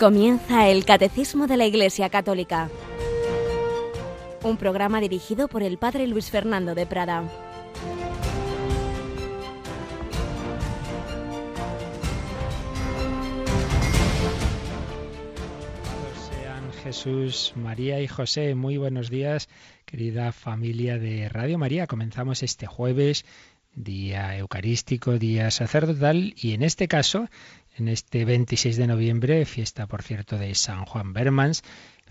Comienza el Catecismo de la Iglesia Católica, un programa dirigido por el Padre Luis Fernando de Prada. Sean Jesús, María y José, muy buenos días, querida familia de Radio María. Comenzamos este jueves, día eucarístico, día sacerdotal, y en este caso en este 26 de noviembre, fiesta por cierto de San Juan Bermans.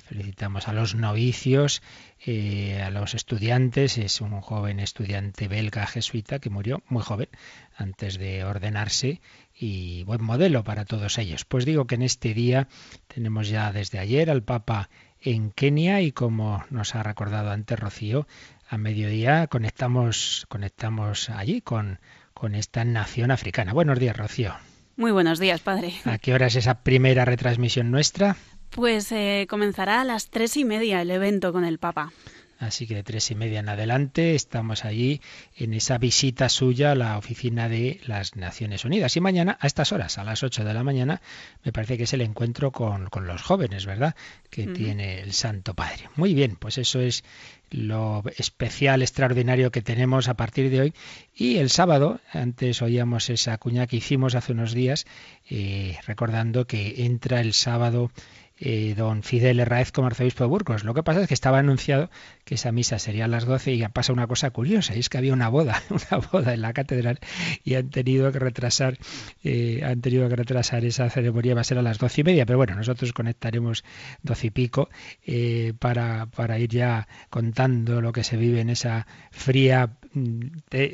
Felicitamos a los novicios, eh, a los estudiantes. Es un joven estudiante belga jesuita que murió muy joven antes de ordenarse y buen modelo para todos ellos. Pues digo que en este día tenemos ya desde ayer al Papa en Kenia y como nos ha recordado antes Rocío, a mediodía conectamos, conectamos allí con, con esta nación africana. Buenos días, Rocío. Muy buenos días, padre. ¿A qué hora es esa primera retransmisión nuestra? Pues eh, comenzará a las tres y media el evento con el Papa. Así que de tres y media en adelante estamos allí en esa visita suya a la oficina de las Naciones Unidas. Y mañana, a estas horas, a las ocho de la mañana, me parece que es el encuentro con, con los jóvenes, ¿verdad? Que tiene el Santo Padre. Muy bien, pues eso es lo especial, extraordinario que tenemos a partir de hoy. Y el sábado, antes oíamos esa cuña que hicimos hace unos días, eh, recordando que entra el sábado eh, don Fidel Herráez como arzobispo de Burgos. Lo que pasa es que estaba anunciado que esa misa sería a las 12 y pasa una cosa curiosa, y es que había una boda, una boda en la catedral y han tenido que retrasar, eh, han tenido que retrasar esa ceremonia, va a ser a las doce y media, pero bueno, nosotros conectaremos doce y pico eh, para, para ir ya contando lo que se vive en esa fría mm,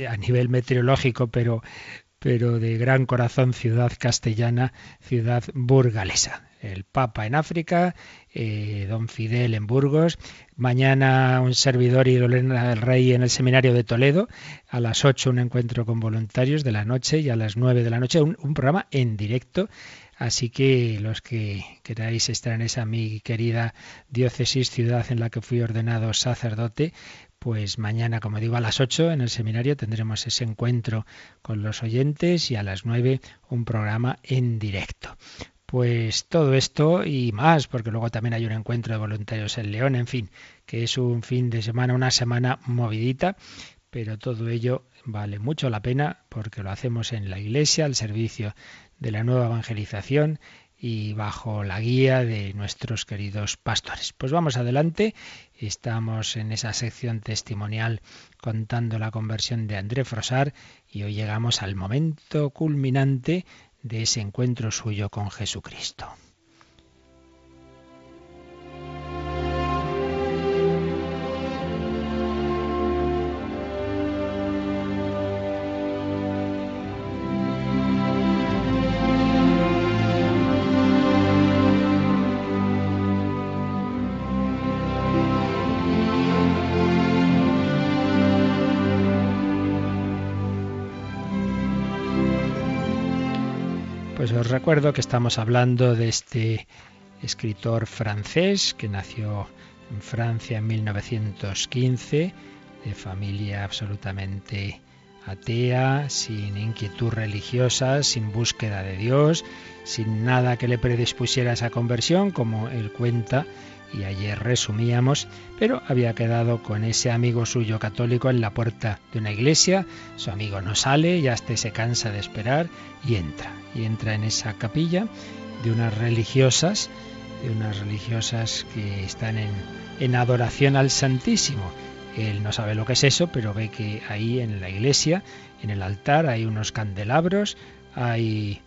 a nivel meteorológico, pero pero de gran corazón ciudad castellana, ciudad burgalesa. El Papa en África, eh, don Fidel en Burgos, mañana un servidor y Lorena del Rey en el Seminario de Toledo, a las 8 un encuentro con voluntarios de la noche y a las 9 de la noche un, un programa en directo. Así que los que queráis estar en esa mi querida diócesis, ciudad en la que fui ordenado sacerdote, pues mañana, como digo, a las 8 en el seminario tendremos ese encuentro con los oyentes y a las 9 un programa en directo. Pues todo esto y más, porque luego también hay un encuentro de voluntarios en León, en fin, que es un fin de semana, una semana movidita, pero todo ello vale mucho la pena porque lo hacemos en la Iglesia, al servicio de la nueva evangelización y bajo la guía de nuestros queridos pastores. Pues vamos adelante, estamos en esa sección testimonial contando la conversión de André Frosar y hoy llegamos al momento culminante de ese encuentro suyo con Jesucristo. Os recuerdo que estamos hablando de este escritor francés que nació en Francia en 1915, de familia absolutamente atea, sin inquietud religiosa, sin búsqueda de Dios, sin nada que le predispusiera a esa conversión, como él cuenta, y ayer resumíamos, pero había quedado con ese amigo suyo católico en la puerta de una iglesia, su amigo no sale, ya este se cansa de esperar y entra, y entra en esa capilla de unas religiosas, de unas religiosas que están en, en adoración al Santísimo. Él no sabe lo que es eso, pero ve que ahí en la iglesia, en el altar, hay unos candelabros, hay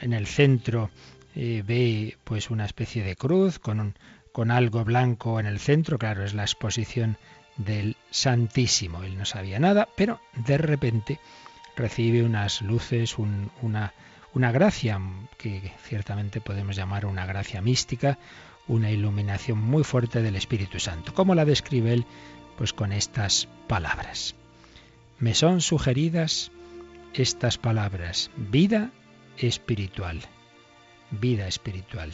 en el centro eh, ve pues una especie de cruz con un, con algo blanco en el centro, claro, es la exposición del Santísimo. Él no sabía nada, pero de repente recibe unas luces, una, una gracia que ciertamente podemos llamar una gracia mística, una iluminación muy fuerte del Espíritu Santo. ¿Cómo la describe él? Pues con estas palabras. Me son sugeridas estas palabras, vida espiritual, vida espiritual.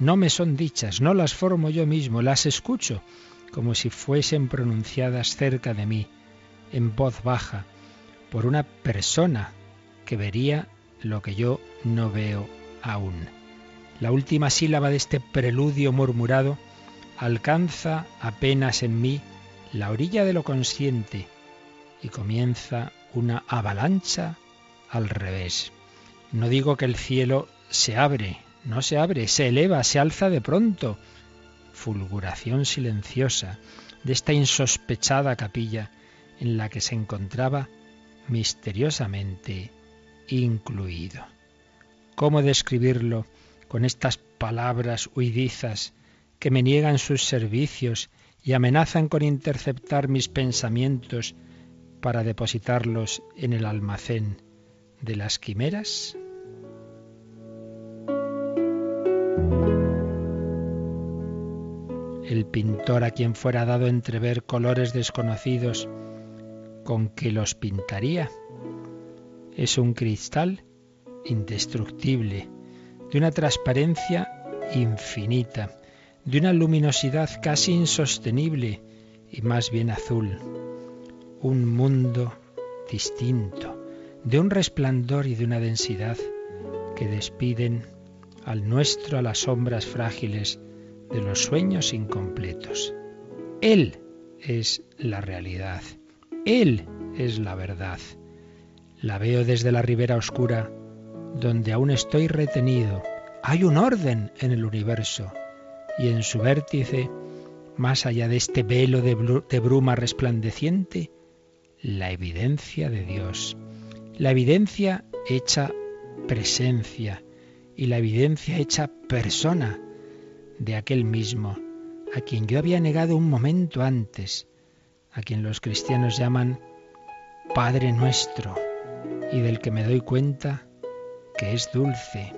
No me son dichas, no las formo yo mismo, las escucho como si fuesen pronunciadas cerca de mí, en voz baja, por una persona que vería lo que yo no veo aún. La última sílaba de este preludio murmurado alcanza apenas en mí la orilla de lo consciente y comienza una avalancha al revés. No digo que el cielo se abre, no se abre, se eleva, se alza de pronto. Fulguración silenciosa de esta insospechada capilla en la que se encontraba misteriosamente incluido. ¿Cómo describirlo con estas palabras huidizas que me niegan sus servicios y amenazan con interceptar mis pensamientos para depositarlos en el almacén de las quimeras? El pintor a quien fuera dado entrever colores desconocidos, ¿con que los pintaría? Es un cristal indestructible, de una transparencia infinita, de una luminosidad casi insostenible y más bien azul. Un mundo distinto, de un resplandor y de una densidad que despiden al nuestro a las sombras frágiles de los sueños incompletos. Él es la realidad. Él es la verdad. La veo desde la ribera oscura, donde aún estoy retenido. Hay un orden en el universo y en su vértice, más allá de este velo de, bruma resplandeciente, la evidencia de Dios. La evidencia hecha presencia y la evidencia hecha persona de aquel mismo, a quien yo había negado un momento antes, a quien los cristianos llaman Padre nuestro, y del que me doy cuenta que es dulce,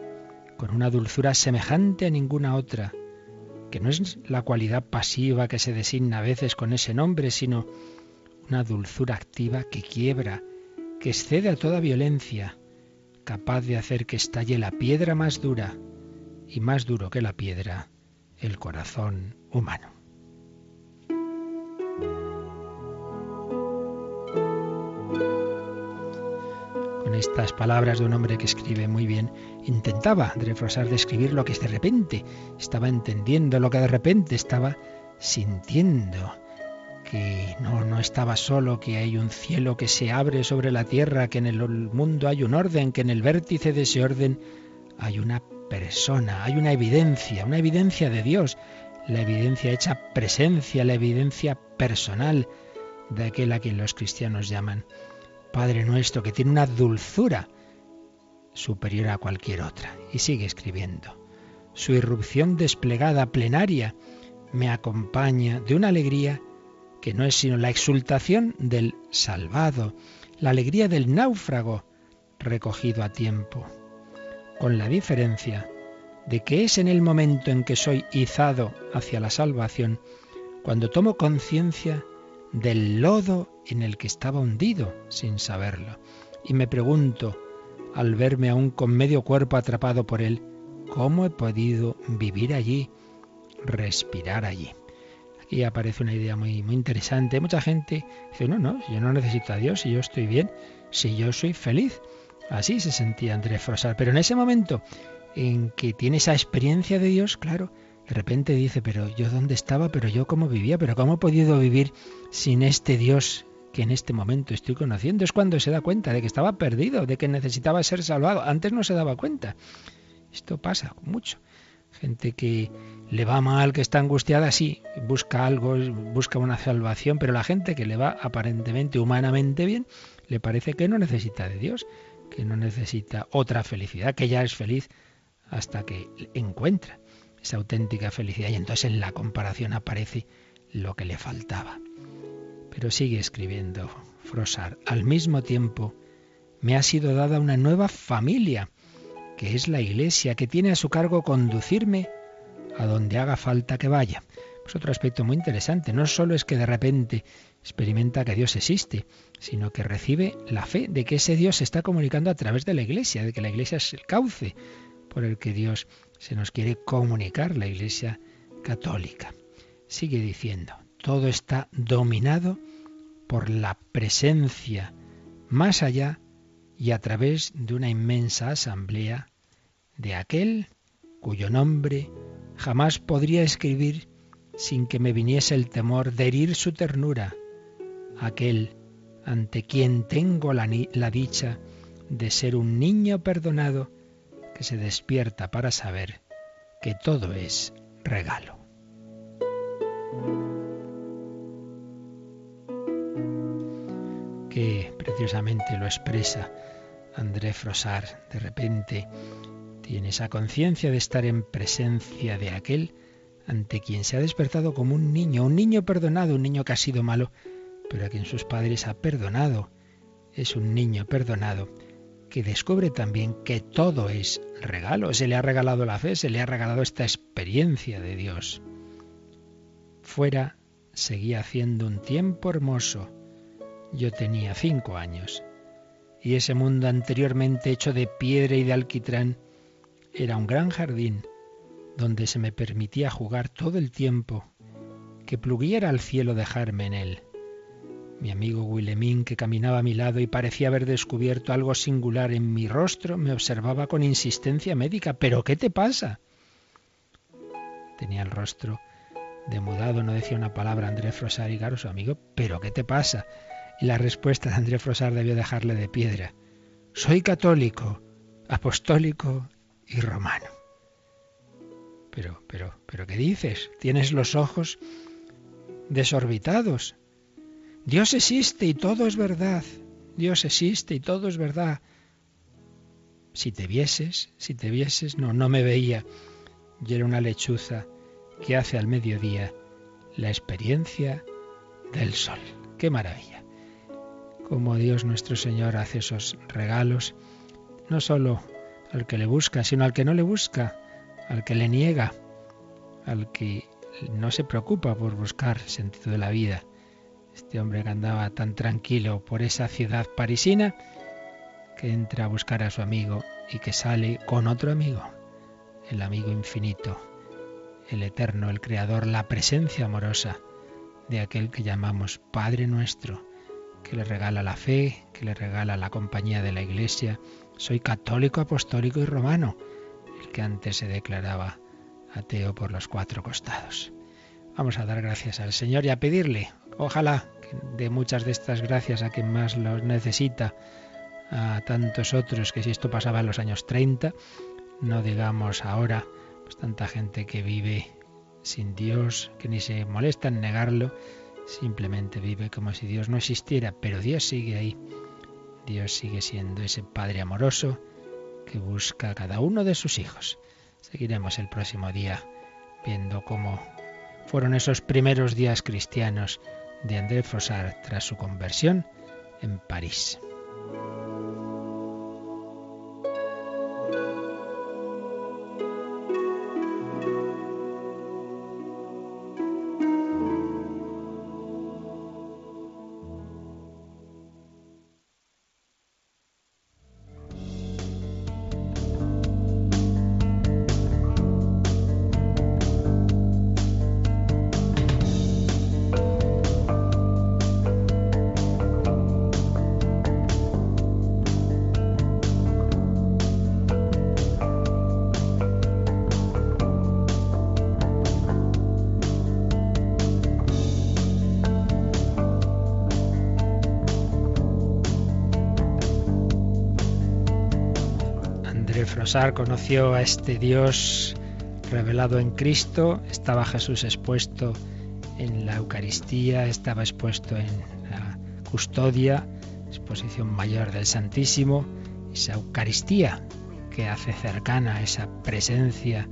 con una dulzura semejante a ninguna otra, que no es la cualidad pasiva que se designa a veces con ese nombre, sino una dulzura activa que quiebra, que excede a toda violencia, capaz de hacer que estalle la piedra más dura y más duro que la piedra, el corazón humano. Con estas palabras de un hombre que escribe muy bien, intentaba André describir lo que de repente estaba entendiendo, lo que de repente estaba sintiendo que no, no estaba solo, que hay un cielo que se abre sobre la tierra, que en el mundo hay un orden, que en el vértice de ese orden hay una persona, hay una evidencia, una evidencia de Dios, la evidencia hecha presencia, la evidencia personal de aquel a quien los cristianos llaman Padre nuestro, que tiene una dulzura superior a cualquier otra. Y sigue escribiendo. Su irrupción desplegada, plenaria, me acompaña de una alegría que no es sino la exultación del salvado, la alegría del náufrago recogido a tiempo, con la diferencia de que es en el momento en que soy izado hacia la salvación cuando tomo conciencia del lodo en el que estaba hundido sin saberlo. Y me pregunto, al verme aún con medio cuerpo atrapado por él, ¿cómo he podido vivir allí, respirar allí? Y aparece una idea muy, muy interesante. Mucha gente dice, no, no, yo no necesito a Dios, si yo estoy bien, si yo soy feliz. Así se sentía Andrés Frosar. Pero en ese momento en que tiene esa experiencia de Dios, claro, de repente dice, pero yo dónde estaba, pero yo cómo vivía, pero cómo he podido vivir sin este Dios que en este momento estoy conociendo. Es cuando se da cuenta de que estaba perdido, de que necesitaba ser salvado. Antes no se daba cuenta. Esto pasa mucho. Gente que le va mal, que está angustiada, sí, busca algo, busca una salvación, pero la gente que le va aparentemente, humanamente bien, le parece que no necesita de Dios, que no necesita otra felicidad, que ya es feliz hasta que encuentra esa auténtica felicidad y entonces en la comparación aparece lo que le faltaba. Pero sigue escribiendo Frosar, al mismo tiempo me ha sido dada una nueva familia, que es la Iglesia, que tiene a su cargo conducirme a donde haga falta que vaya. Es otro aspecto muy interesante. No solo es que de repente experimenta que Dios existe, sino que recibe la fe de que ese Dios se está comunicando a través de la Iglesia, de que la Iglesia es el cauce por el que Dios se nos quiere comunicar, la Iglesia católica. Sigue diciendo, todo está dominado por la presencia más allá y a través de una inmensa asamblea de aquel cuyo nombre jamás podría escribir sin que me viniese el temor de herir su ternura, aquel ante quien tengo la, la dicha de ser un niño perdonado que se despierta para saber que todo es regalo. Que preciosamente lo expresa André Frosar. De repente tiene esa conciencia de estar en presencia de aquel ante quien se ha despertado como un niño, un niño perdonado, un niño que ha sido malo, pero a quien sus padres ha perdonado. Es un niño perdonado que descubre también que todo es regalo. Se le ha regalado la fe, se le ha regalado esta experiencia de Dios. Fuera seguía haciendo un tiempo hermoso. Yo tenía cinco años. Y ese mundo anteriormente hecho de piedra y de alquitrán era un gran jardín donde se me permitía jugar todo el tiempo, que pluguiera al cielo dejarme en él. Mi amigo Willemín, que caminaba a mi lado y parecía haber descubierto algo singular en mi rostro, me observaba con insistencia médica. ¿Pero qué te pasa? Tenía el rostro demudado, no decía una palabra André Frosar y Garo, su amigo. ¿Pero qué te pasa? Y la respuesta de André Frosar debió dejarle de piedra. Soy católico, apostólico y romano. Pero, pero, pero, ¿qué dices? Tienes los ojos desorbitados. Dios existe y todo es verdad. Dios existe y todo es verdad. Si te vieses, si te vieses, no, no me veía. Yo era una lechuza que hace al mediodía la experiencia del sol. ¡Qué maravilla! Como Dios nuestro Señor hace esos regalos, no solo al que le busca, sino al que no le busca, al que le niega, al que no se preocupa por buscar sentido de la vida. Este hombre que andaba tan tranquilo por esa ciudad parisina, que entra a buscar a su amigo y que sale con otro amigo, el amigo infinito, el eterno, el creador, la presencia amorosa de aquel que llamamos Padre nuestro, que le regala la fe, que le regala la compañía de la Iglesia. Soy católico, apostólico y romano, el que antes se declaraba ateo por los cuatro costados. Vamos a dar gracias al Señor y a pedirle, ojalá de muchas de estas gracias a quien más los necesita, a tantos otros que si esto pasaba en los años 30, no digamos ahora, pues tanta gente que vive sin Dios, que ni se molesta en negarlo, simplemente vive como si Dios no existiera, pero Dios sigue ahí. Dios sigue siendo ese Padre amoroso que busca a cada uno de sus hijos. Seguiremos el próximo día viendo cómo fueron esos primeros días cristianos de André Frossard tras su conversión en París. Conoció a este Dios revelado en Cristo, estaba Jesús expuesto en la Eucaristía, estaba expuesto en la custodia, exposición mayor del Santísimo, esa Eucaristía que hace cercana esa presencia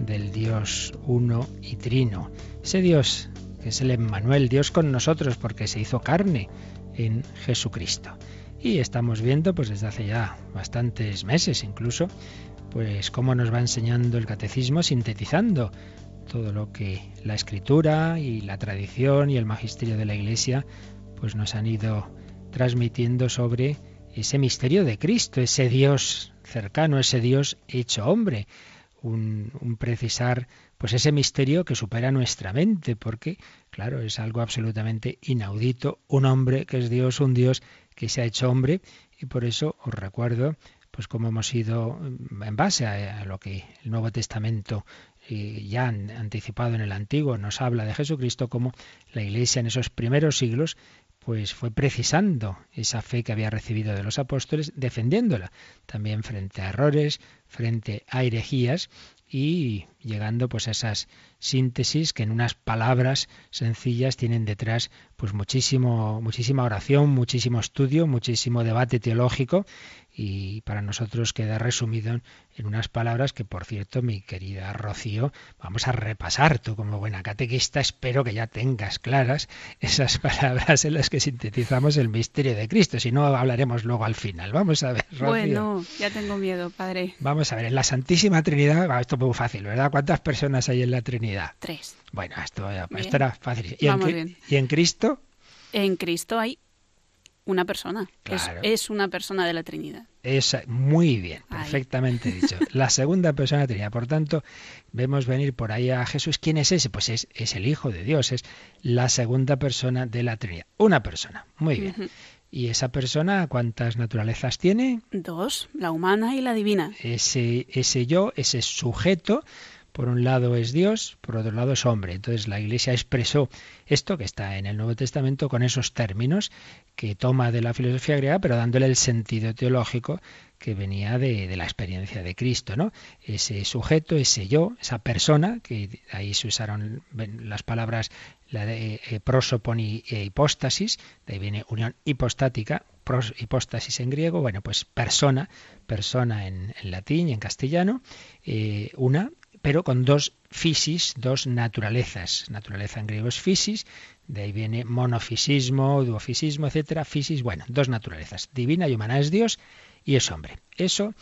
del Dios uno y trino. Ese Dios que es el Emmanuel, Dios con nosotros porque se hizo carne en Jesucristo. Y estamos viendo, pues desde hace ya bastantes meses incluso, pues cómo nos va enseñando el catecismo sintetizando todo lo que la escritura y la tradición y el magisterio de la Iglesia pues nos han ido transmitiendo sobre ese misterio de Cristo, ese Dios cercano, ese Dios hecho hombre, un, un, precisar pues ese misterio que supera nuestra mente, porque claro, es algo absolutamente inaudito, un hombre que es Dios, un Dios que se ha hecho hombre y por eso os recuerdo pues como hemos ido en base a, lo que el Nuevo Testamento eh, ya han anticipado en el Antiguo nos habla de Jesucristo, como la Iglesia en esos primeros siglos pues fue precisando esa fe que había recibido de los apóstoles, defendiéndola también frente a errores, frente a herejías y llegando pues a esas síntesis que en unas palabras sencillas tienen detrás pues muchísimo muchísima oración, muchísimo estudio, muchísimo debate teológico y para nosotros queda resumido en unas palabras que por cierto mi querida Rocío vamos a repasar tú como buena catequista espero que ya tengas claras esas palabras en las que sintetizamos el misterio de Cristo si no hablaremos luego al final vamos a ver Rocío. bueno ya tengo miedo padre vamos a ver en la Santísima Trinidad esto es muy fácil ¿verdad? ¿cuántas personas hay en la Trinidad? tres bueno esto, esto era fácil ¿Y en, ¿y en Cristo? en Cristo hay una persona. Es, una persona de la Trinidad. Es muy bien, perfectamente dicho. La segunda persona de la Trinidad. Por tanto, vemos venir por ahí a Jesús. ¿Quién es ese? Pues es, es el Hijo de Dios, es la segunda persona de la Trinidad. Una persona. Muy bien. ¿Y esa persona cuántas naturalezas tiene? Dos, la humana y la divina. Ese, ese yo, ese sujeto, por un lado es Dios, por otro lado es hombre. Entonces la Iglesia expresó esto que está en el Nuevo Testamento con esos términos que toma de la filosofía griega, pero dándole el sentido teológico que venía de, la experiencia de Cristo, ¿no? Ese sujeto, ese yo, esa persona, que ahí se usaron las palabras la de eh, prosopon y e hipóstasis, de ahí viene unión hipostática, pros, hipóstasis en griego, bueno, pues persona, persona en, latín y en castellano, eh, una pero con dos fisis, dos naturalezas. Naturaleza en griego es fisis, de ahí viene monofisismo, duofisismo, etcétera. Fisis, bueno, dos naturalezas, divina y humana. Es Dios y es hombre. Eso,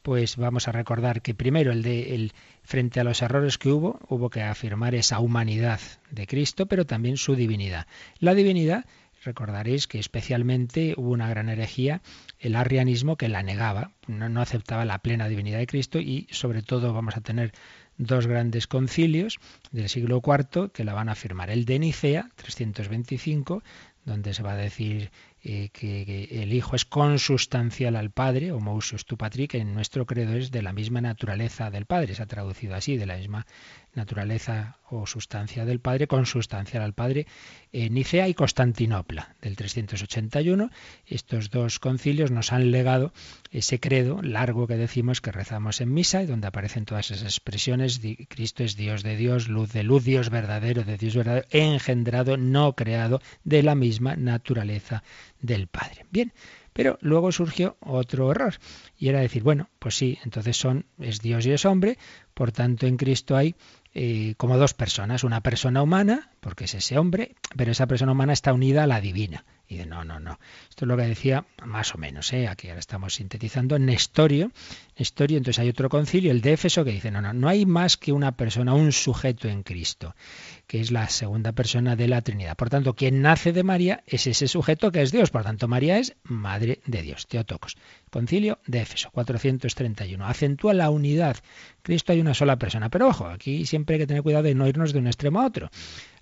pues vamos a recordar que primero el de el, frente a los errores que hubo, hubo que afirmar esa humanidad de Cristo, pero también su divinidad. La divinidad Recordaréis que especialmente hubo una gran herejía, el arrianismo, que la negaba, no, no, aceptaba la plena divinidad de Cristo y sobre todo vamos a tener dos grandes concilios del siglo IV que la van a afirmar. El de Nicea, 325, donde se va a decir eh, que, el Hijo es consustancial al Padre, homoousios tu patri, que en nuestro credo es de la misma naturaleza del Padre, se ha traducido así, de la misma naturaleza o sustancia del Padre, consustancial al Padre, en Nicea y Constantinopla, del 381. Estos dos concilios nos han legado ese credo largo que decimos que rezamos en misa y donde aparecen todas esas expresiones, Cristo es Dios de Dios, luz de luz, Dios verdadero de Dios verdadero, engendrado, no creado, de la misma naturaleza del Padre. Bien, pero luego surgió otro error y era decir, bueno, pues sí, entonces son es Dios y es hombre, por tanto en Cristo hay eh, como dos personas, una persona humana, porque es ese hombre, pero esa persona humana está unida a la divina. Y de no, no, no. Esto es lo que decía más o menos, ¿eh? aquí ahora estamos sintetizando Nestorio. Nestorio, entonces hay otro concilio, el de Éfeso, que dice, no, no, no hay más que una persona, un sujeto en Cristo, que es la segunda persona de la Trinidad. Por tanto, quien nace de María es ese sujeto que es Dios. Por tanto, María es Madre de Dios. Teotocos. Concilio de Éfeso, 431. Acentúa la unidad. Cristo hay una sola persona. Pero ojo, aquí siempre hay que tener cuidado de no irnos de un extremo a otro.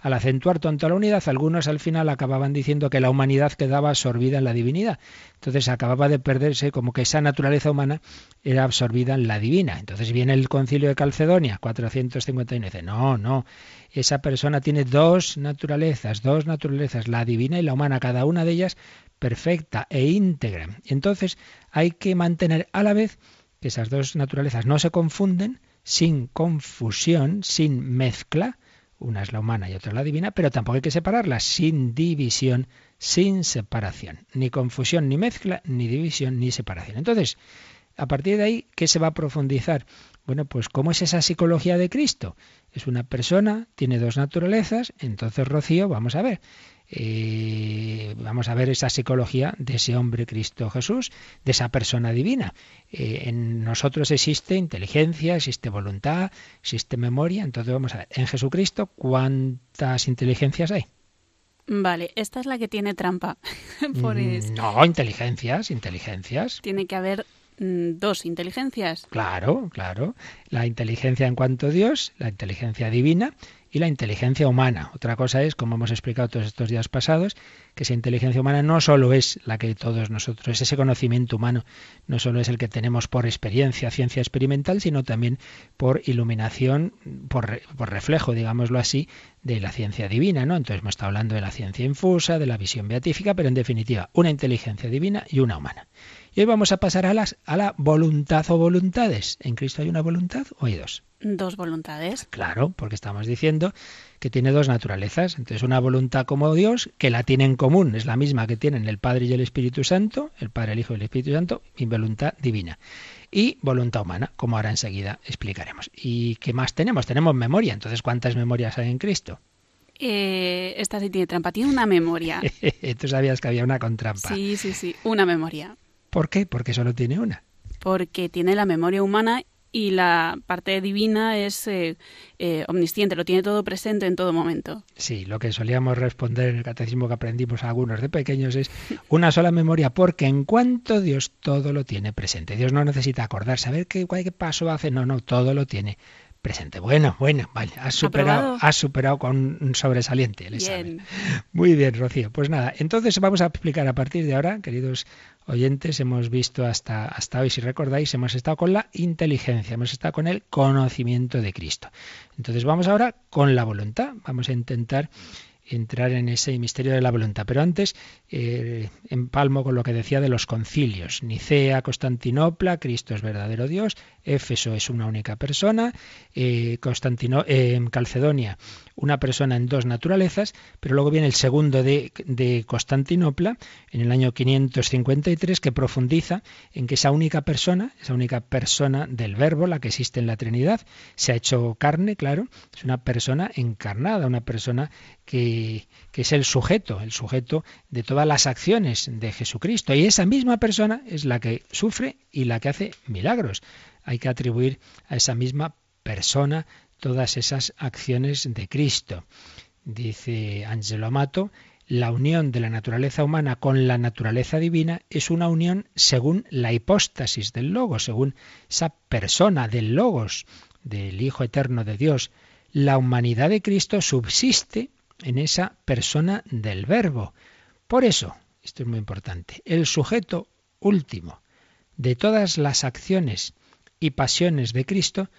Al acentuar tanto la unidad, algunos al final acababan diciendo que la humanidad quedaba absorbida en la divinidad. Entonces acababa de perderse como que esa naturaleza humana era absorbida en la divina. Entonces viene el concilio de Calcedonia, 451, y dice, no, no, esa persona tiene dos naturalezas, dos naturalezas, la divina y la humana, cada una de ellas perfecta e íntegra. Entonces hay que mantener a la vez que esas dos naturalezas no se confunden, sin confusión, sin mezcla, una es la humana y otra la divina, pero tampoco hay que separarlas, sin división, sin separación. Ni confusión, ni mezcla, ni división, ni separación. Entonces, a partir de ahí, ¿qué se va a profundizar? Bueno, pues ¿cómo es esa psicología de Cristo? Es una persona, tiene dos naturalezas, entonces Rocío, vamos a ver, eh, vamos a ver esa psicología de ese hombre Cristo Jesús, de esa persona divina. Eh, en nosotros existe inteligencia, existe voluntad, existe memoria. Entonces vamos a ver, en Jesucristo, ¿cuántas inteligencias hay? Vale, esta es la que tiene trampa. Mm, no, inteligencias, inteligencias. Tiene que haber mm, dos inteligencias. Claro, claro. La inteligencia en cuanto a Dios, la inteligencia divina y la inteligencia humana. Otra cosa es, como hemos explicado todos estos días pasados, que esa inteligencia humana no solo es la que todos nosotros, ese conocimiento humano, no solo es el que tenemos por experiencia, ciencia experimental, sino también por iluminación, por, por reflejo, digámoslo así, de la ciencia divina, ¿no? Entonces hemos estado hablando de la ciencia infusa, de la visión beatífica, pero en definitiva, una inteligencia divina y una humana. Y hoy vamos a pasar a, las, a la voluntad o voluntades. ¿En Cristo hay una voluntad o hay dos? Dos voluntades. Claro, porque estamos diciendo que tiene dos naturalezas. Entonces, una voluntad como Dios, que la tiene en común, es la misma que tienen el Padre y el Espíritu Santo, el Padre, el Hijo y el Espíritu Santo, y voluntad divina. Y voluntad humana, como ahora enseguida explicaremos. ¿Y qué más tenemos? Tenemos memoria. Entonces, ¿cuántas memorias hay en Cristo? Eh, esta sí tiene trampa, tiene una memoria. Tú sabías que había una con trampa. Sí, sí, sí, una memoria. ¿Por qué? Porque solo tiene una. Porque tiene la memoria humana y la parte divina es eh, eh, omnisciente, lo tiene todo presente en todo momento. Sí, lo que solíamos responder en el catecismo que aprendimos algunos de pequeños es una sola memoria, porque en cuanto Dios todo lo tiene presente. Dios no necesita acordarse, a ver qué, qué paso hace, no, no, todo lo tiene presente. Bueno, bueno, vale, has superado, has superado con un sobresaliente el examen. Muy bien, Rocío. Pues nada, entonces vamos a explicar a partir de ahora, queridos oyentes, hemos visto hasta, hasta hoy, si recordáis, hemos estado con la inteligencia, hemos estado con el conocimiento de Cristo. Entonces vamos ahora con la voluntad. Vamos a intentar entrar en ese misterio de la voluntad. Pero antes, eh, empalmo con lo que decía de los concilios. Nicea, Constantinopla, Cristo es verdadero Dios, Éfeso es una única persona, eh, Constantino, eh, Calcedonia una persona en dos naturalezas, pero luego viene el segundo de, de, Constantinopla, en el año 553, que profundiza en que esa única persona, esa única persona del verbo, la que existe en la Trinidad, se ha hecho carne, claro, es una persona encarnada, una persona que, que es el sujeto, el sujeto de todas las acciones de Jesucristo. Y esa misma persona es la que sufre y la que hace milagros. Hay que atribuir a esa misma persona todas esas acciones de Cristo. Dice Angelo Amato, la unión de la naturaleza humana con la naturaleza divina es una unión según la hipóstasis del Logos, según esa persona del Logos, del Hijo Eterno de Dios. La humanidad de Cristo subsiste en esa persona del Verbo. Por eso, esto es muy importante, el sujeto último de todas las acciones y pasiones de Cristo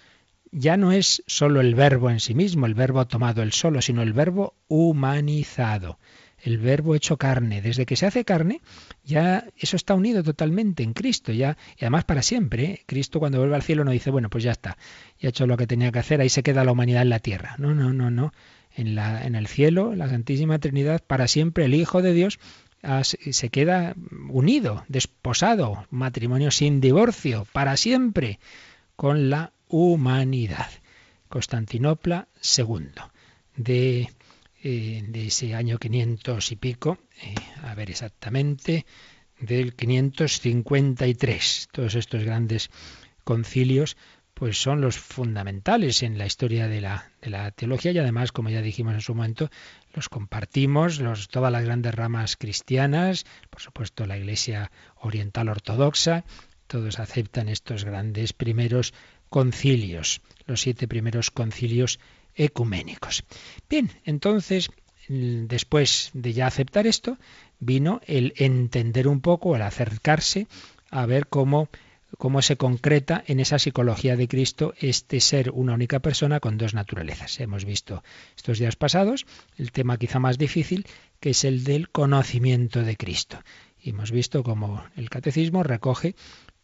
ya no es sólo el verbo en sí mismo, el verbo tomado el solo, sino el verbo humanizado, el verbo hecho carne. Desde que se hace carne, ya eso está unido totalmente en Cristo, ya, y además para siempre. ¿eh? Cristo cuando vuelve al cielo no dice, bueno, pues ya está, ya he hecho lo que tenía que hacer, ahí se queda la humanidad en la tierra. No, no, no, no. En, la, en el cielo, la Santísima Trinidad, para siempre el Hijo de Dios se queda unido, desposado, matrimonio sin divorcio, para siempre, con la humanidad. Constantinopla II, de, eh, de ese año 500 y pico, eh, a ver exactamente, del 553. Todos estos grandes concilios pues son los fundamentales en la historia de la, de la, teología y además, como ya dijimos en su momento, los compartimos, los, todas las grandes ramas cristianas, por supuesto la Iglesia Oriental Ortodoxa, todos aceptan estos grandes primeros concilios, los siete primeros concilios ecuménicos. Bien, entonces, después de ya aceptar esto, vino el entender un poco, el acercarse a ver cómo, cómo se concreta en esa psicología de Cristo este ser una única persona con dos naturalezas. Hemos visto estos días pasados el tema quizá más difícil, que es el del conocimiento de Cristo. Y hemos visto cómo el catecismo recoge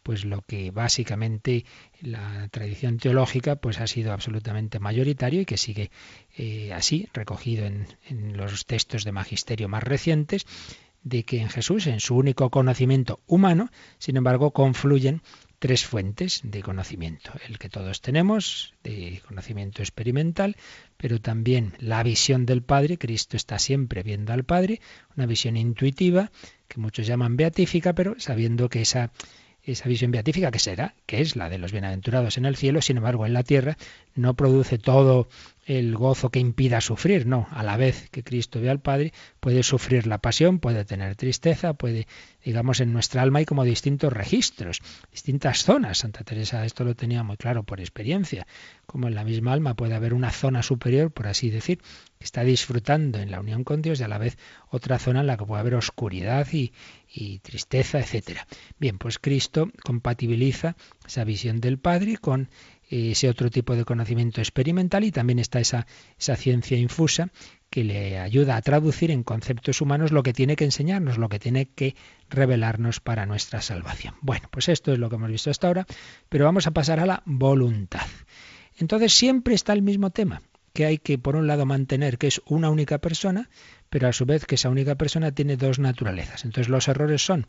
pues lo que básicamente la tradición teológica pues ha sido absolutamente mayoritario y que sigue eh, así recogido en, en los textos de magisterio más recientes de que en Jesús, en su único conocimiento humano, sin embargo, confluyen tres fuentes de conocimiento. El que todos tenemos, de conocimiento experimental, pero también la visión del Padre. Cristo está siempre viendo al Padre, una visión intuitiva, que muchos llaman beatífica, pero sabiendo que esa esa visión beatífica que será, que es la de los bienaventurados en el cielo, sin embargo en la tierra no produce todo el gozo que impida sufrir, no, a la vez que Cristo ve al Padre, puede sufrir la pasión, puede tener tristeza, puede, digamos, en nuestra alma hay como distintos registros, distintas zonas. Santa Teresa esto lo tenía muy claro por experiencia, como en la misma alma puede haber una zona superior, por así decir, que está disfrutando en la unión con Dios y a la vez otra zona en la que puede haber oscuridad y, y tristeza, etcétera. Bien, pues Cristo compatibiliza esa visión del Padre con ese otro tipo de conocimiento experimental y también está esa, esa ciencia infusa que le ayuda a traducir en conceptos humanos lo que tiene que enseñarnos, lo que tiene que revelarnos para nuestra salvación. Bueno, pues esto es lo que hemos visto hasta ahora, pero vamos a pasar a la voluntad. Entonces siempre está el mismo tema, que hay que por un lado mantener que es una única persona, pero a su vez que esa única persona tiene dos naturalezas. Entonces los errores son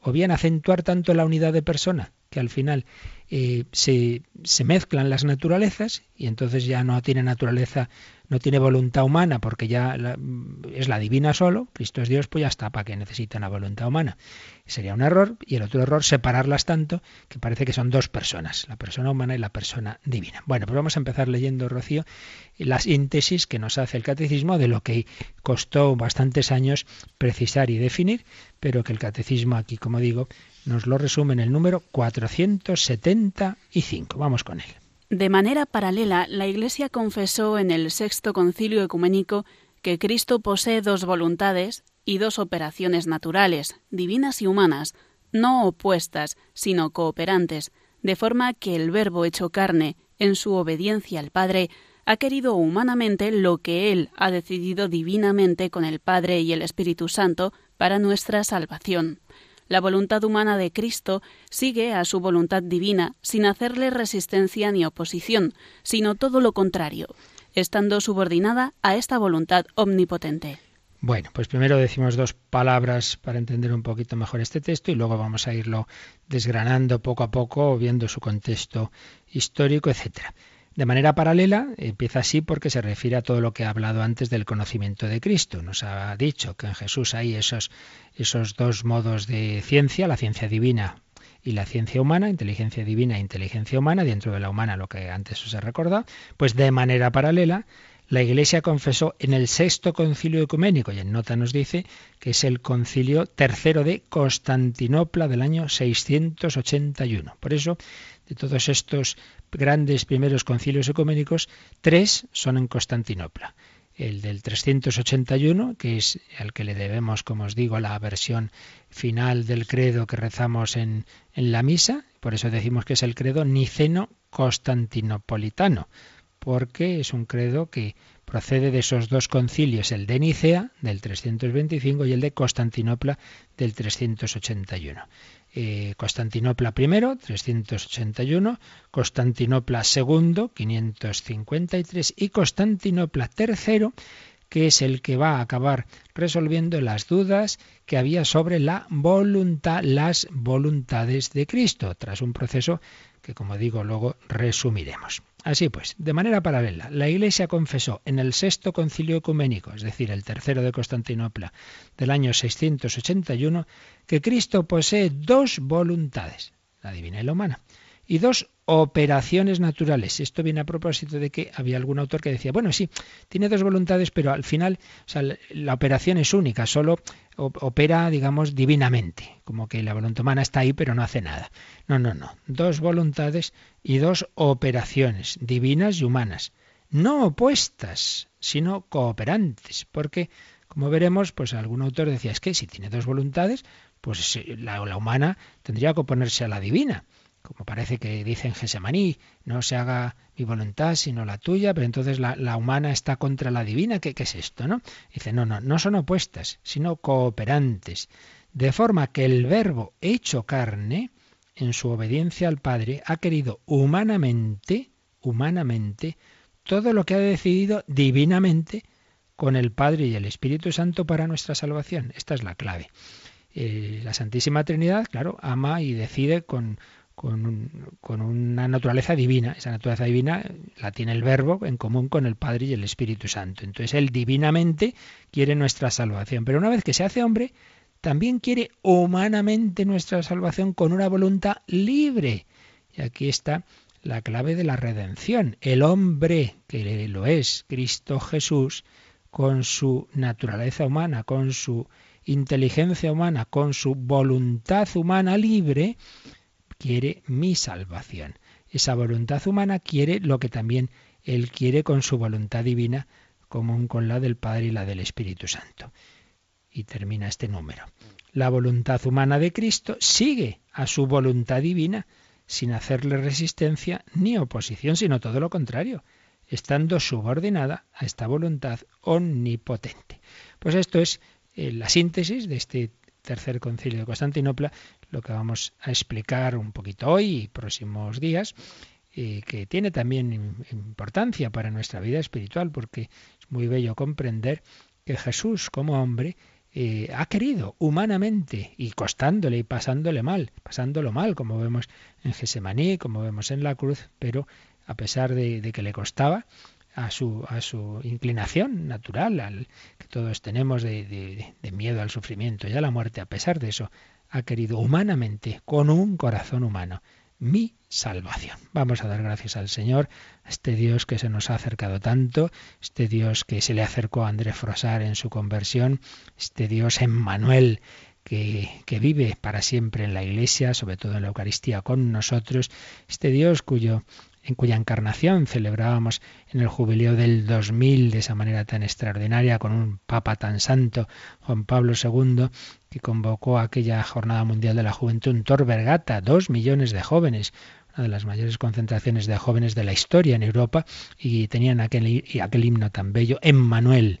o bien acentuar tanto la unidad de persona, que al final eh, se, mezclan las naturalezas y entonces ya no tiene naturaleza, no tiene voluntad humana porque ya es la divina solo, Cristo es Dios, pues ya está, ¿para que necesita una voluntad humana? Sería un error y el otro error separarlas tanto que parece que son dos personas, la persona humana y la persona divina. Bueno, pues vamos a empezar leyendo, Rocío, la síntesis que nos hace el catecismo de lo que costó bastantes años precisar y definir, pero que el catecismo aquí, como digo, nos lo resume en el número 475. Vamos con él. De manera paralela, la Iglesia confesó en el Sexto Concilio Ecuménico que Cristo posee dos voluntades y dos operaciones naturales, divinas y humanas, no opuestas, sino cooperantes, de forma que el Verbo hecho carne, en su obediencia al Padre, ha querido humanamente lo que Él ha decidido divinamente con el Padre y el Espíritu Santo para nuestra salvación. La voluntad humana de Cristo sigue a su voluntad divina sin hacerle resistencia ni oposición, sino todo lo contrario, estando subordinada a esta voluntad omnipotente. Bueno, pues primero decimos dos palabras para entender un poquito mejor este texto y luego vamos a irlo desgranando poco a poco, viendo su contexto histórico, etcétera. De manera paralela, empieza así porque se refiere a todo lo que ha hablado antes del conocimiento de Cristo. Nos ha dicho que en Jesús hay esos, esos dos modos de ciencia, la ciencia divina y la ciencia humana, inteligencia divina e inteligencia humana, dentro de la humana lo que antes os he recordado, pues de manera paralela la Iglesia confesó en el sexto concilio ecuménico, y en nota nos dice que es el concilio tercero de Constantinopla del año 681. Por eso, de todos estos grandes primeros concilios ecuménicos, tres son en Constantinopla. El del 381, que es al que le debemos, como os digo, la versión final del credo que rezamos en, en la misa, por eso decimos que es el credo niceno-constantinopolitano porque es un credo que procede de esos dos concilios, el de Nicea del 325 y el de Constantinopla del 381. Eh, Constantinopla I, 381, Constantinopla II, 553 y Constantinopla III, que es el que va a acabar resolviendo las dudas que había sobre la voluntad, las voluntades de Cristo, tras un proceso que, como digo, luego resumiremos. Así pues, de manera paralela, la Iglesia confesó en el sexto concilio ecuménico, es decir, el tercero de Constantinopla del año 681, que Cristo posee dos voluntades, la divina y la humana, y dos operaciones naturales. Esto viene a propósito de que había algún autor que decía, bueno, sí, tiene dos voluntades, pero al final la operación es única, solo opera, digamos, divinamente, como que la voluntad humana está ahí, pero no hace nada. No, no, no. Dos voluntades y dos operaciones, divinas y humanas, no opuestas, sino cooperantes, porque, como veremos, pues algún autor decía, es que si tiene dos voluntades, pues la, la humana tendría que oponerse a la divina como parece que dice en Gesemaní, no se haga mi voluntad sino la tuya, pero entonces la, humana está contra la divina, ¿Qué, ¿qué, es esto? ¿no? Dice, no, no, no son opuestas, sino cooperantes, de forma que el verbo hecho carne, en su obediencia al Padre, ha querido humanamente, humanamente, todo lo que ha decidido divinamente con el Padre y el Espíritu Santo para nuestra salvación. Esta es la clave. Eh, la Santísima Trinidad, claro, ama y decide con con, una naturaleza divina. Esa naturaleza divina la tiene el Verbo en común con el Padre y el Espíritu Santo. Entonces Él divinamente quiere nuestra salvación. Pero una vez que se hace hombre, también quiere humanamente nuestra salvación con una voluntad libre. Y aquí está la clave de la redención. El hombre, que lo es Cristo Jesús, con su naturaleza humana, con su inteligencia humana, con su voluntad humana libre, quiere mi salvación. Esa voluntad humana quiere lo que también Él quiere con su voluntad divina, común con la del Padre y la del Espíritu Santo. Y termina este número. La voluntad humana de Cristo sigue a su voluntad divina sin hacerle resistencia ni oposición, sino todo lo contrario, estando subordinada a esta voluntad omnipotente. Pues esto es eh, la síntesis de este tercer concilio de Constantinopla, lo que vamos a explicar un poquito hoy y próximos días, y que tiene también importancia para nuestra vida espiritual, porque es muy bello comprender que Jesús como hombre eh, ha querido humanamente y costándole y pasándole mal, pasándolo mal, como vemos en Gesemaní, como vemos en la cruz, pero a pesar de, que le costaba, a su, a su inclinación natural, al que todos tenemos de, de, miedo al sufrimiento y a la muerte, a pesar de eso, ha querido humanamente, con un corazón humano, mi salvación. Vamos a dar gracias al Señor, a este Dios que se nos ha acercado tanto, este Dios que se le acercó a André Frosar en su conversión, este Dios Emmanuel que, que, vive para siempre en la Iglesia, sobre todo en la Eucaristía con nosotros, este Dios cuyo en cuya encarnación celebrábamos en el jubileo del 2000 de esa manera tan extraordinaria con un Papa tan santo, Juan Pablo II, que convocó aquella Jornada Mundial de la Juventud en Tor Vergata, dos millones de jóvenes, una de las mayores concentraciones de jóvenes de la historia en Europa, y tenían aquel, aquel himno tan bello, Emmanuel,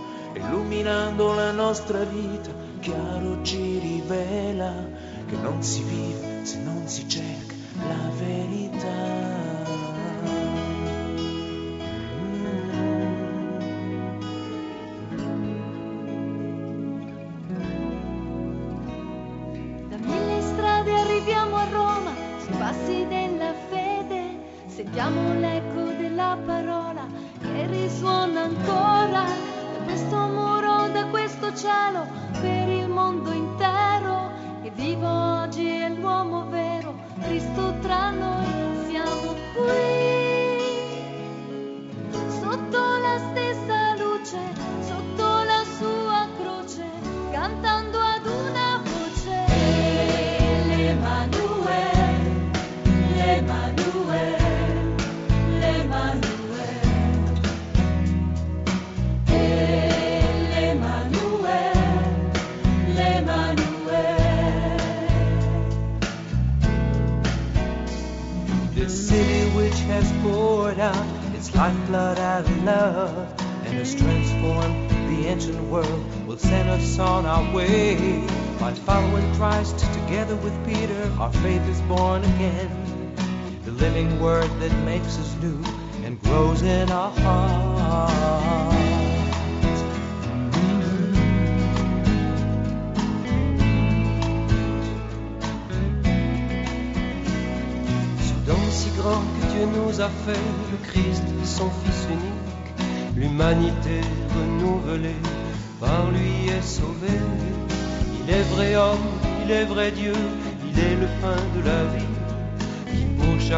illuminando la nostra vita chiaro ci rivela che non si vive se non si cerca la verità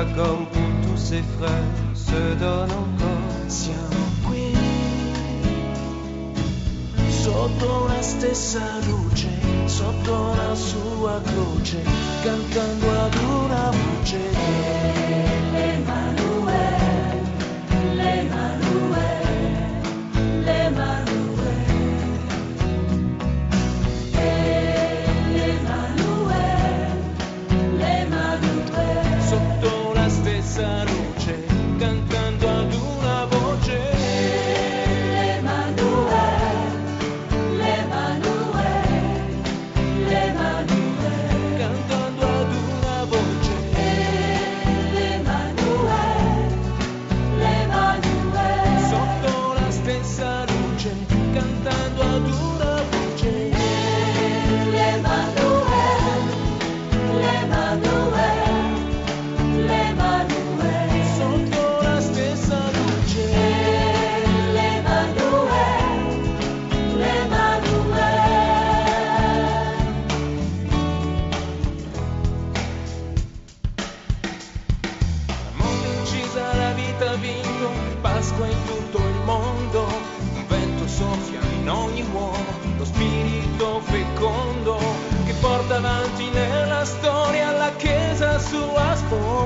chaque homme, pour tous ses frères, se donne encore. Siamo qui, sotto la stessa luce, sotto la sua croce, cantando ad una voce. soffia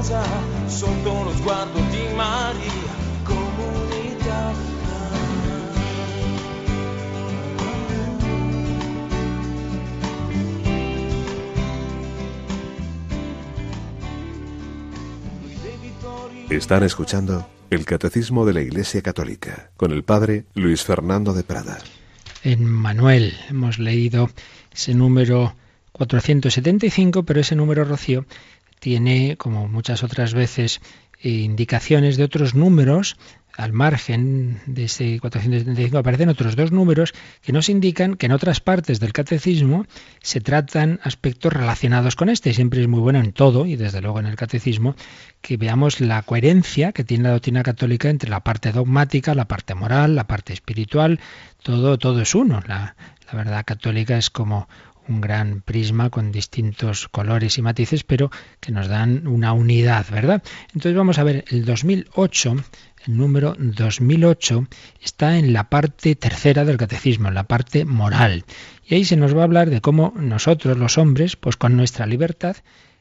sposa sotto lo sguardo di Maria comunità Están escuchando el Catecismo de la Iglesia Católica con el Padre Luis Fernando de Prada. En Manuel hemos leído ese número 475, pero ese número, Rocío, tiene, como muchas otras veces, eh, indicaciones de otros números al margen de ese 475 aparecen otros dos números que nos indican que en otras partes del catecismo se tratan aspectos relacionados con este. Siempre es muy bueno en todo, y desde luego en el catecismo, que veamos la coherencia que tiene la doctrina católica entre la parte dogmática, la parte moral, la parte espiritual, todo, todo es uno. La, la verdad católica es como un gran prisma con distintos colores y matices, pero que nos dan una unidad, ¿verdad? Entonces vamos a ver, el 2008 el número 2008 está en la parte tercera del catecismo, en la parte moral. Y ahí se nos va a hablar de cómo nosotros, los hombres, pues con nuestra libertad,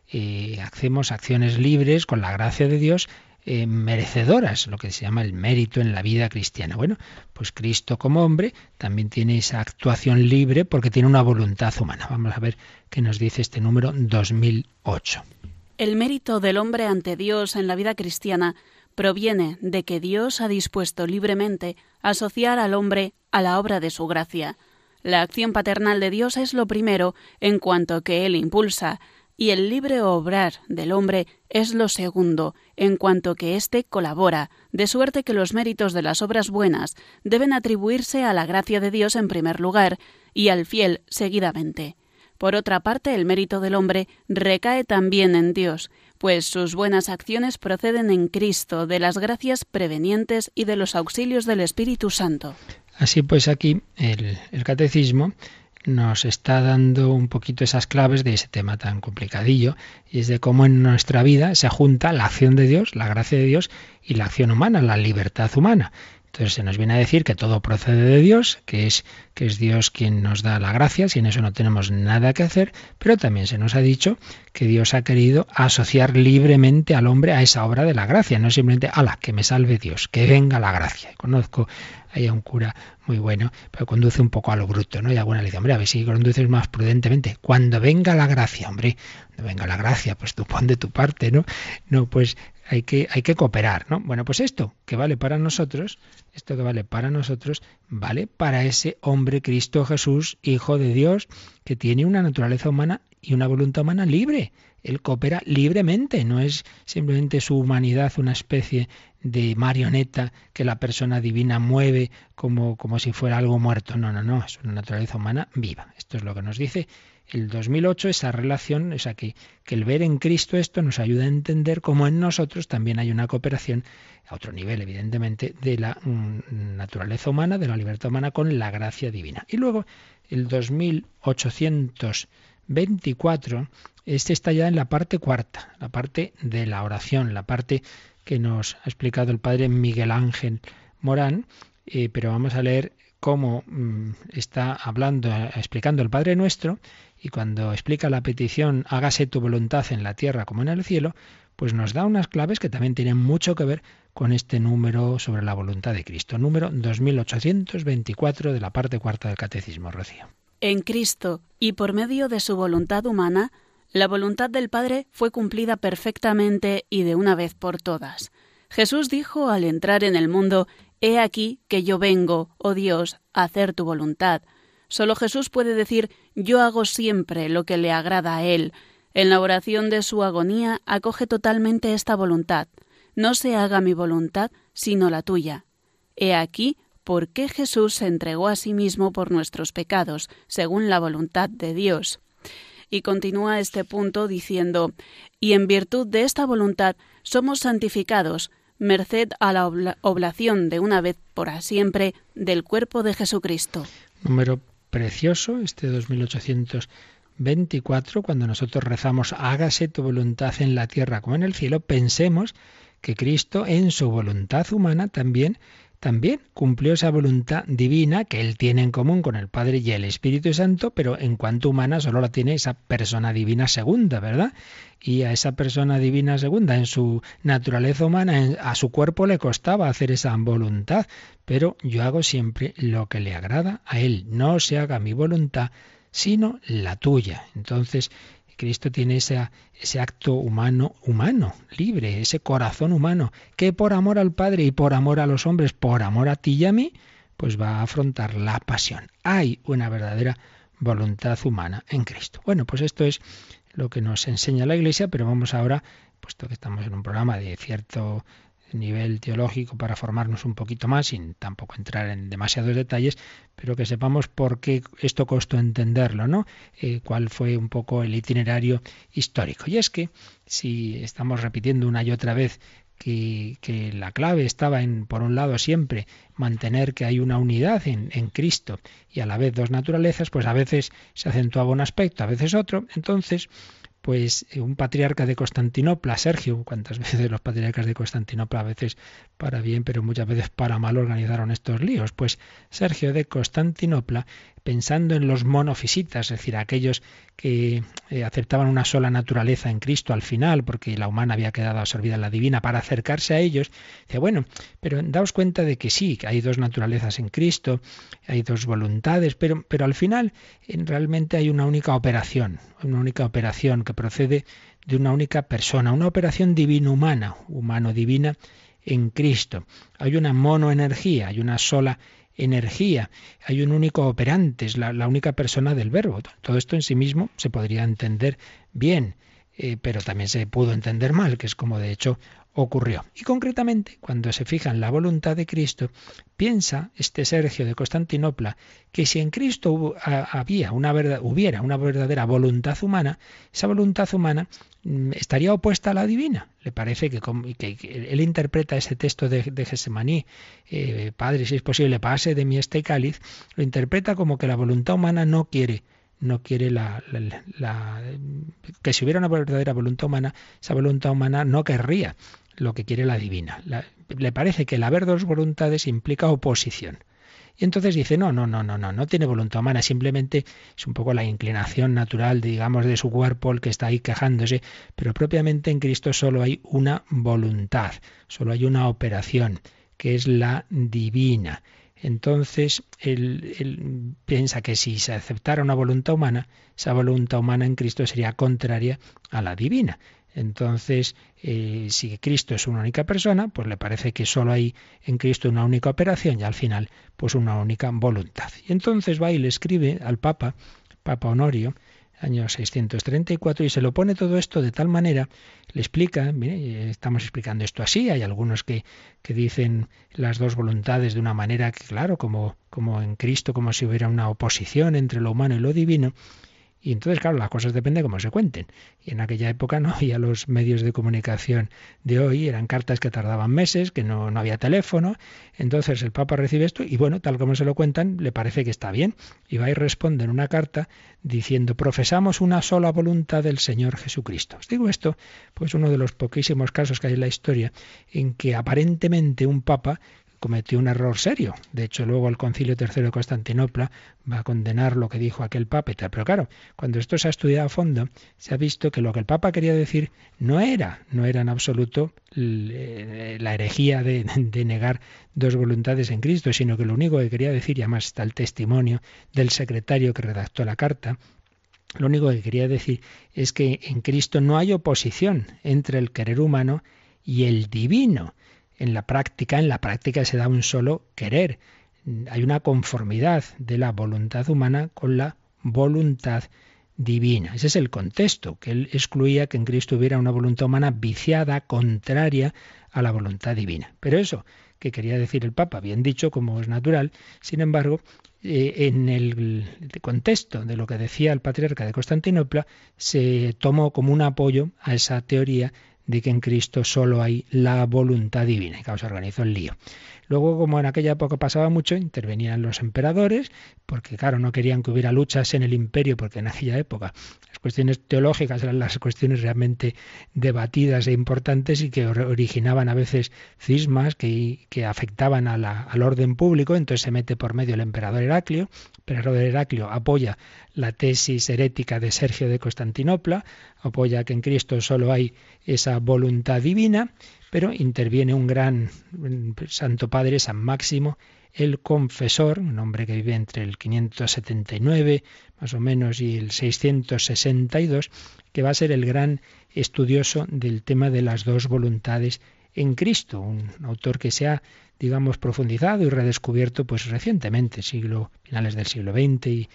eh, hacemos acciones libres con la gracia de Dios eh, merecedoras, lo que se llama el mérito en la vida cristiana. Bueno, pues Cristo como hombre también tiene esa actuación libre porque tiene una voluntad humana. Vamos a ver qué nos dice este número 2008. El mérito del hombre ante Dios en la vida cristiana proviene de que Dios ha dispuesto libremente asociar al hombre a la obra de su gracia. La acción paternal de Dios es lo primero en cuanto que Él impulsa, y el libre obrar del hombre es lo segundo, en cuanto que éste colabora, de suerte que los méritos de las obras buenas deben atribuirse a la gracia de Dios en primer lugar y al fiel seguidamente. Por otra parte, el mérito del hombre recae también en Dios, pues sus buenas acciones proceden en Cristo de las gracias prevenientes y de los auxilios del Espíritu Santo. Así pues aquí el, catecismo nos está dando un poquito esas claves de ese tema tan complicadillo, y es de cómo en nuestra vida se junta la acción de Dios, la gracia de Dios, y la acción humana, la libertad humana. Entonces se nos viene a decir que todo procede de Dios, que es, que es Dios quien nos da la gracia, sin eso no tenemos nada que hacer, pero también se nos ha dicho que Dios ha querido asociar libremente al hombre a esa obra de la gracia, no simplemente, ala, que me salve Dios, que venga la gracia. Conozco hay un cura muy bueno, pero conduce un poco a lo bruto, ¿no? Y alguna le dice, hombre, a ver si conduces más prudentemente. Cuando venga la gracia, hombre, cuando venga la gracia, pues tú pon de tu parte, ¿no? No, pues hay que, hay que cooperar, ¿no? Bueno, pues esto que vale para nosotros, esto que vale para nosotros, vale para ese hombre Cristo Jesús, Hijo de Dios, que tiene una naturaleza humana y una voluntad humana libre. Él coopera libremente, no es simplemente su humanidad una especie de marioneta que la persona divina mueve como, como si fuera algo muerto. No, no, no, es una naturaleza humana viva. Esto es lo que nos dice el 2008, esa relación, o sea, que, que el ver en Cristo esto nos ayuda a entender cómo en nosotros también hay una cooperación a otro nivel, evidentemente, de la mm, naturaleza humana, de la libertad humana con la gracia divina. Y luego, el 2824, este está ya en la parte cuarta, la parte de la oración, la parte que nos ha explicado el padre Miguel Ángel Morán, eh, pero vamos a leer cómo mm, está hablando, explicando el Padre Nuestro, y cuando explica la petición, hágase tu voluntad en la tierra como en el cielo, pues nos da unas claves que también tienen mucho que ver con este número sobre la voluntad de Cristo, número 2824 de la parte cuarta del Catecismo, Rocío. En Cristo y por medio de su voluntad humana, la voluntad del Padre fue cumplida perfectamente y de una vez por todas. Jesús dijo al entrar en el mundo, He aquí que yo vengo, oh Dios, a hacer tu voluntad. Solo Jesús puede decir, Yo hago siempre lo que le agrada a Él. En la oración de su agonía acoge totalmente esta voluntad. No se haga mi voluntad, sino la tuya. He aquí por qué Jesús se entregó a sí mismo por nuestros pecados, según la voluntad de Dios. Y continúa este punto diciendo, y en virtud de esta voluntad somos santificados, merced a la oblación de una vez por siempre del cuerpo de Jesucristo. Número precioso, este 2824, cuando nosotros rezamos, hágase tu voluntad en la tierra como en el cielo, pensemos que Cristo en su voluntad humana también también cumplió esa voluntad divina que él tiene en común con el Padre y el Espíritu Santo, pero en cuanto humana solo la tiene esa persona divina segunda, ¿verdad? Y a esa persona divina segunda, en su naturaleza humana, a su cuerpo le costaba hacer esa voluntad, pero yo hago siempre lo que le agrada a él, no se haga mi voluntad, sino la tuya. Entonces, Cristo tiene ese, ese acto humano, humano, libre, ese corazón humano, que por amor al Padre y por amor a los hombres, por amor a ti y a mí, pues va a afrontar la pasión. Hay una verdadera voluntad humana en Cristo. Bueno, pues esto es lo que nos enseña la Iglesia, pero vamos ahora, puesto que estamos en un programa de cierto nivel teológico para formarnos un poquito más, sin tampoco entrar en demasiados detalles, pero que sepamos por qué esto costó entenderlo, ¿no? Eh, cuál fue un poco el itinerario histórico. Y es que si estamos repitiendo una y otra vez que, que, la clave estaba en, por un lado, siempre mantener que hay una unidad en, en, Cristo y a la vez dos naturalezas, pues a veces se acentuaba un aspecto, a veces otro. Entonces, pues eh, un patriarca de Constantinopla, Sergio, cuántas veces los patriarcas de Constantinopla, a veces para bien, pero muchas veces para mal organizaron estos líos, pues Sergio de Constantinopla pensando en los monofisitas, es decir, aquellos que eh, aceptaban una sola naturaleza en Cristo al final, porque la humana había quedado absorbida en la divina, para acercarse a ellos, dice, bueno, pero daos cuenta de que sí, que hay dos naturalezas en Cristo, hay dos voluntades, pero, pero al final realmente hay una única operación, una única operación que procede de una única persona, una operación divino-humana, humano-divina en Cristo. Hay una monoenergía, hay una sola energía, hay un único operante, es la, única persona del verbo. Todo esto en sí mismo se podría entender bien, eh, pero también se pudo entender mal, que es como de hecho ocurrió. Y concretamente, cuando se fija en la voluntad de Cristo, piensa este Sergio de Constantinopla que si en Cristo había una verdad, hubiera una verdadera voluntad humana, esa voluntad humana mm, estaría opuesta a la divina. Le parece que, que él interpreta ese texto de, de Gesemaní, eh, Padre, si es posible, pase de mí este cáliz, lo interpreta como que la voluntad humana no quiere no quiere la, que si hubiera una verdadera voluntad humana, esa voluntad humana no querría lo que quiere la divina. le parece que el haber dos voluntades implica oposición. Y entonces dice, no, no, no, no, no, no tiene voluntad humana, simplemente es un poco la inclinación natural, digamos, de su cuerpo el que está ahí quejándose, pero propiamente en Cristo solo hay una voluntad, solo hay una operación, que es la divina. Entonces, él, piensa que si se aceptara una voluntad humana, esa voluntad humana en Cristo sería contraria a la divina. Entonces, eh, si Cristo es una única persona, pues le parece que solo hay en Cristo una única operación y al final, pues una única voluntad. Y entonces va y le escribe al Papa, Papa Honorio, año 634, y se lo pone todo esto de tal manera, le explica, mire, estamos explicando esto así, hay algunos que, que dicen las dos voluntades de una manera que, claro, como, como en Cristo, como si hubiera una oposición entre lo humano y lo divino, y entonces, claro, las cosas dependen de cómo se cuenten. Y en aquella época no había los medios de comunicación de hoy, eran cartas que tardaban meses, que no, no había teléfono. Entonces el Papa recibe esto y bueno, tal como se lo cuentan, le parece que está bien. Y va y responde en una carta diciendo, profesamos una sola voluntad del Señor Jesucristo. Os digo esto, pues uno de los poquísimos casos que hay en la historia en que aparentemente un papa cometió un error serio. De hecho, luego el Concilio III de Constantinopla va a condenar lo que dijo aquel papa. Pero claro, cuando esto se ha estudiado a fondo, se ha visto que lo que el papa quería decir no era, no era en absoluto la herejía de negar dos voluntades en Cristo, sino que lo único que quería decir, y además está el testimonio del secretario que redactó la carta, lo único que quería decir es que en Cristo no hay oposición entre el querer humano y el divino en la práctica, en la práctica se da un solo querer. Hay una conformidad de la voluntad humana con la voluntad divina. Ese es el contexto, que él excluía que en Cristo hubiera una voluntad humana viciada, contraria a la voluntad divina. Pero eso que quería decir el Papa, bien dicho, como es natural, sin embargo, eh, en el contexto de lo que decía el patriarca de Constantinopla, se tomó como un apoyo a esa teoría de que en Cristo solo hay la voluntad divina. Y claro, se organizó el lío. Luego, como en aquella época pasaba mucho, intervenían los emperadores, porque claro, no querían que hubiera luchas en el imperio, porque en aquella época cuestiones teológicas eran las cuestiones realmente debatidas e importantes y que originaban a veces cismas que, que afectaban a la, al orden público, entonces se mete por medio el emperador Heraclio, el emperador Heraclio apoya la tesis herética de Sergio de Constantinopla, apoya que en Cristo solo hay esa voluntad divina, pero interviene un gran Santo Padre, San Máximo, el confesor, un hombre que vive entre el 579 más o menos y el 662, que va a ser el gran estudioso del tema de las dos voluntades en Cristo, un autor que se ha, digamos, profundizado y redescubierto pues recientemente, siglo finales del siglo XX y,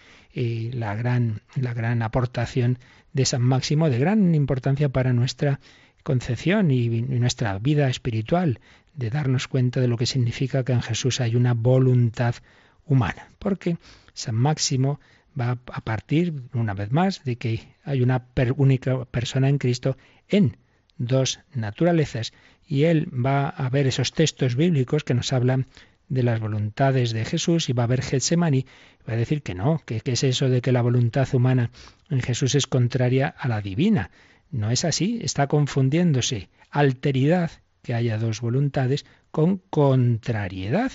la gran la gran aportación de San Máximo de gran importancia para nuestra concepción y nuestra vida espiritual, de darnos cuenta de lo que significa que en Jesús hay una voluntad humana. Porque San Máximo va a partir, una vez más, de que hay una única persona en Cristo en dos naturalezas. Y él va a ver esos textos bíblicos que nos hablan de las voluntades de Jesús y va a ver Getsemaní, va a decir que no, que, que es eso de que la voluntad humana en Jesús es contraria a la divina. No es así, está confundiéndose alteridad, que haya dos voluntades, con contrariedad.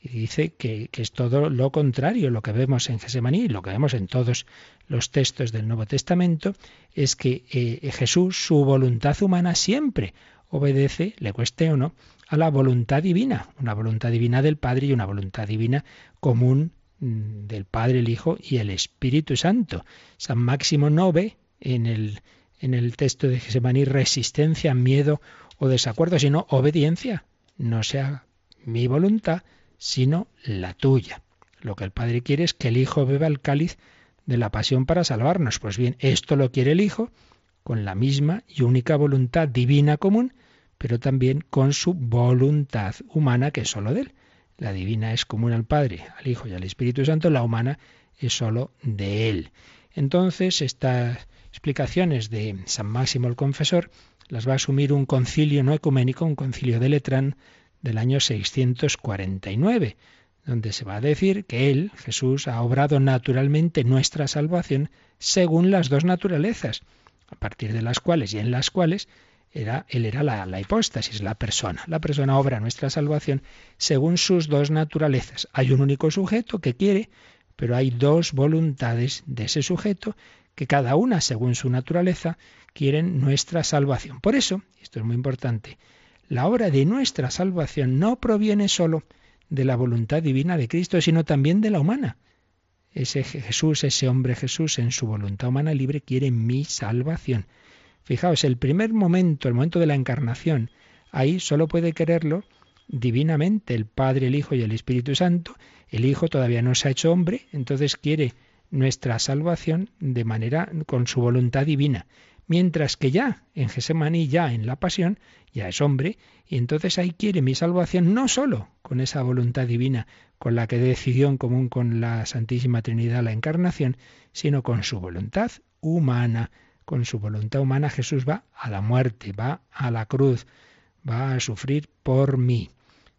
Y dice que, es todo lo contrario, lo que vemos en Gesemaní y lo que vemos en todos los textos del Nuevo Testamento, es que eh, Jesús, su voluntad humana, siempre obedece, le cueste o no, a la voluntad divina, una voluntad divina del Padre y una voluntad divina común mm, del Padre, el Hijo y el Espíritu Santo. San Máximo no ve en el en el texto de Gesemaní resistencia, miedo o desacuerdo, sino obediencia. No sea mi voluntad, sino la tuya. Lo que el Padre quiere es que el Hijo beba el cáliz de la pasión para salvarnos. Pues bien, esto lo quiere el Hijo con la misma y única voluntad divina común, pero también con su voluntad humana que es sólo de él. La divina es común al Padre, al Hijo y al Espíritu Santo, la humana es sólo de él. Entonces, esta explicaciones de San Máximo el Confesor las va a asumir un concilio no ecuménico, un concilio de Letrán del año 649, donde se va a decir que Él, Jesús, ha obrado naturalmente nuestra salvación según las dos naturalezas, a partir de las cuales y en las cuales era, Él era la, la hipóstasis, la persona. La persona obra nuestra salvación según sus dos naturalezas. Hay un único sujeto que quiere, pero hay dos voluntades de ese sujeto que cada una, según su naturaleza, quieren nuestra salvación. Por eso, esto es muy importante, la obra de nuestra salvación no proviene sólo de la voluntad divina de Cristo, sino también de la humana. Ese Jesús, ese hombre Jesús, en su voluntad humana libre, quiere mi salvación. Fijaos, el primer momento, el momento de la encarnación, ahí solo puede quererlo divinamente el Padre, el Hijo y el Espíritu Santo. El Hijo todavía no se ha hecho hombre, entonces quiere nuestra salvación de manera con su voluntad divina. Mientras que ya en Gesemaní, ya en la pasión, ya es hombre, y entonces ahí quiere mi salvación no sólo con esa voluntad divina con la que decidió en común con la Santísima Trinidad la encarnación, sino con su voluntad humana. Con su voluntad humana Jesús va a la muerte, va a la cruz, va a sufrir por mí.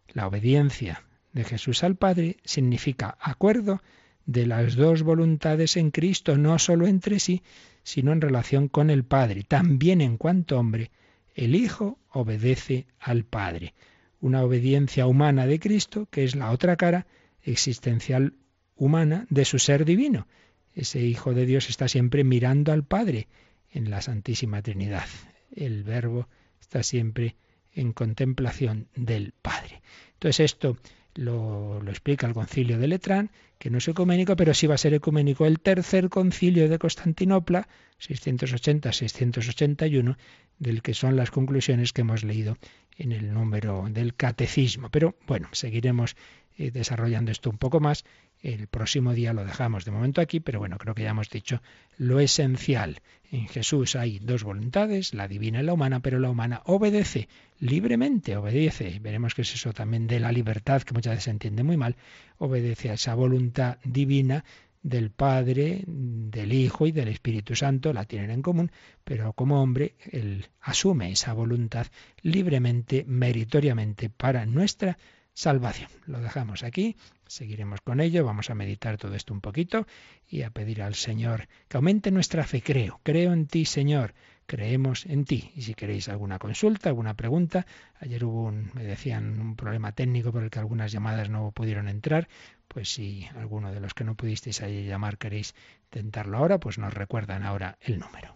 La obediencia de Jesús al Padre significa acuerdo de las dos voluntades en Cristo, no sólo entre sí, sino en relación con el Padre. También en cuanto hombre, el Hijo obedece al Padre. Una obediencia humana de Cristo, que es la otra cara existencial humana de su ser divino. Ese Hijo de Dios está siempre mirando al Padre en la Santísima Trinidad. El Verbo está siempre en contemplación del Padre. Entonces esto lo, explica el concilio de Letrán, que no es ecuménico, pero sí va a ser ecuménico el tercer concilio de Constantinopla, 680-681, del que son las conclusiones que hemos leído en el número del catecismo. Pero bueno, seguiremos eh, desarrollando esto un poco más. El próximo día lo dejamos de momento aquí, pero bueno, creo que ya hemos dicho lo esencial. En Jesús hay dos voluntades, la divina y la humana, pero la humana obedece libremente, obedece. Veremos que es eso también de la libertad, que muchas veces se entiende muy mal, obedece a esa voluntad divina del Padre, del Hijo y del Espíritu Santo, la tienen en común, pero como hombre él asume esa voluntad libremente, meritoriamente para nuestra salvación. Lo dejamos aquí, seguiremos con ello, vamos a meditar todo esto un poquito y a pedir al Señor que aumente nuestra fe. Creo, creo en ti, Señor creemos en ti. Y si queréis alguna consulta, alguna pregunta, ayer hubo un, me decían, un problema técnico por el que algunas llamadas no pudieron entrar, pues si alguno de los que no pudisteis ahí llamar queréis intentarlo ahora, pues nos recuerdan ahora el número.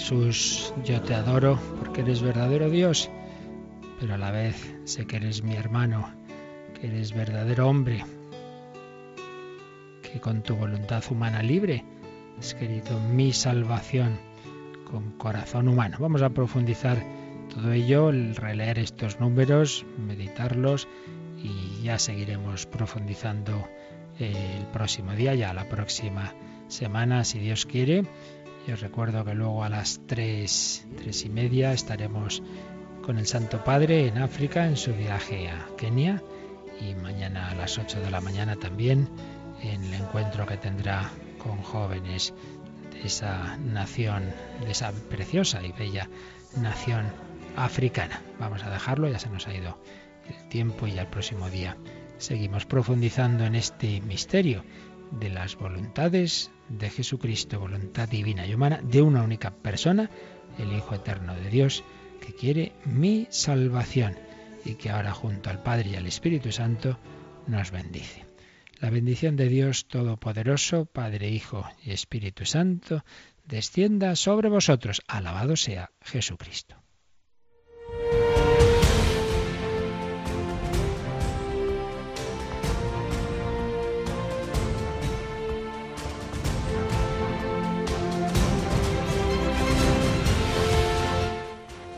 Jesús, yo te adoro porque eres verdadero Dios, pero a la vez sé que eres mi hermano, que eres verdadero hombre, que con tu voluntad humana libre has querido mi salvación con corazón humano. Vamos a profundizar todo ello, el releer estos números, meditarlos y ya seguiremos profundizando el próximo día, ya la próxima semana, si Dios quiere. Y os recuerdo que luego a las tres, tres y media estaremos con el Santo Padre en África en su viaje a Kenia y mañana a las 8 de la mañana también en el encuentro que tendrá con jóvenes de esa nación, de esa preciosa y bella nación africana. Vamos a dejarlo, ya se nos ha ido el tiempo y al próximo día seguimos profundizando en este misterio de las voluntades de Jesucristo, voluntad divina y humana de una única persona, el Hijo Eterno de Dios, que quiere mi salvación y que ahora junto al Padre y al Espíritu Santo nos bendice. La bendición de Dios Todopoderoso, Padre, Hijo y Espíritu Santo, descienda sobre vosotros. Alabado sea Jesucristo.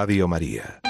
Radio María.